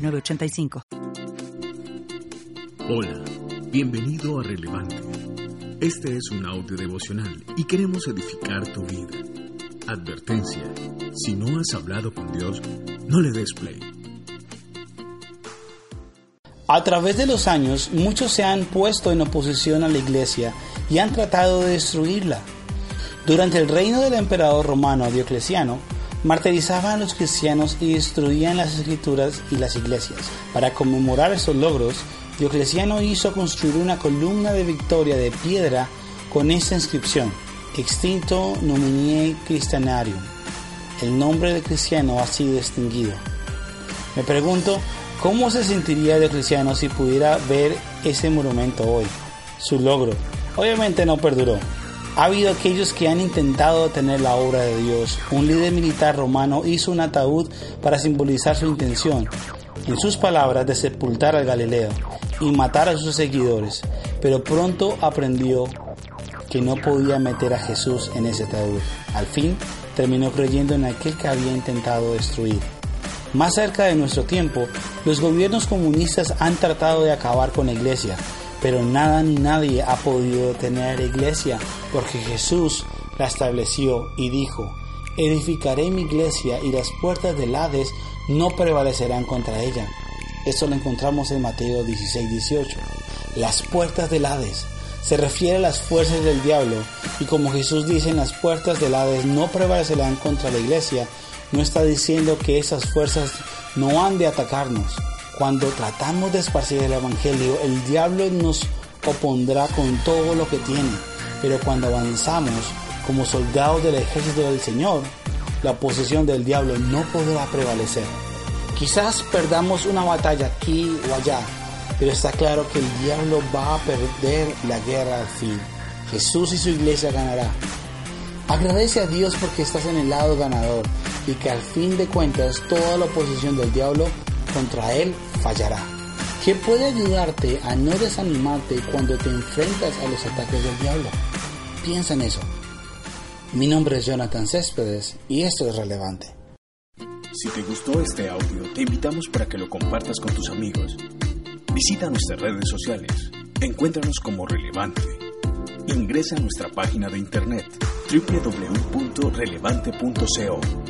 906985. Hola, bienvenido a Relevante. Este es un audio devocional y queremos edificar tu vida. Advertencia, si no has hablado con Dios, no le des play. A través de los años, muchos se han puesto en oposición a la iglesia y han tratado de destruirla. Durante el reino del emperador romano Diocleciano, martirizaban a los cristianos y destruían las escrituras y las iglesias. Para conmemorar estos logros, Diocleciano hizo construir una columna de victoria de piedra con esta inscripción, Extinto nomine Christianarium. El nombre de cristiano ha sido extinguido. Me pregunto, ¿cómo se sentiría Diocleciano si pudiera ver ese monumento hoy? Su logro, obviamente no perduró. Ha habido aquellos que han intentado detener la obra de Dios. Un líder militar romano hizo un ataúd para simbolizar su intención, en sus palabras, de sepultar al Galileo y matar a sus seguidores, pero pronto aprendió que no podía meter a Jesús en ese ataúd. Al fin, terminó creyendo en aquel que había intentado destruir. Más cerca de nuestro tiempo, los gobiernos comunistas han tratado de acabar con la iglesia, pero nada ni nadie ha podido detener la iglesia, porque Jesús la estableció y dijo, edificaré mi iglesia y las puertas del Hades no prevalecerán contra ella. Esto lo encontramos en Mateo 16, 18. Las puertas del Hades se refiere a las fuerzas del diablo y como Jesús dice en las puertas del Hades no prevalecerán contra la iglesia, no está diciendo que esas fuerzas no han de atacarnos. Cuando tratamos de esparcir el Evangelio, el diablo nos opondrá con todo lo que tiene, pero cuando avanzamos como soldados del ejército del Señor, la oposición del diablo no podrá prevalecer. Quizás perdamos una batalla aquí o allá, pero está claro que el diablo va a perder la guerra al fin. Jesús y su iglesia ganará. Agradece a Dios porque estás en el lado ganador y que al fin de cuentas toda la oposición del diablo contra él fallará. ¿Qué puede ayudarte a no desanimarte cuando te enfrentas a los ataques del diablo? Piensa en eso. Mi nombre es Jonathan Céspedes y esto es relevante. Si te gustó este audio, te invitamos para que lo compartas con tus amigos. Visita nuestras redes sociales. Encuéntranos como relevante. Ingresa a nuestra página de internet www.relevante.co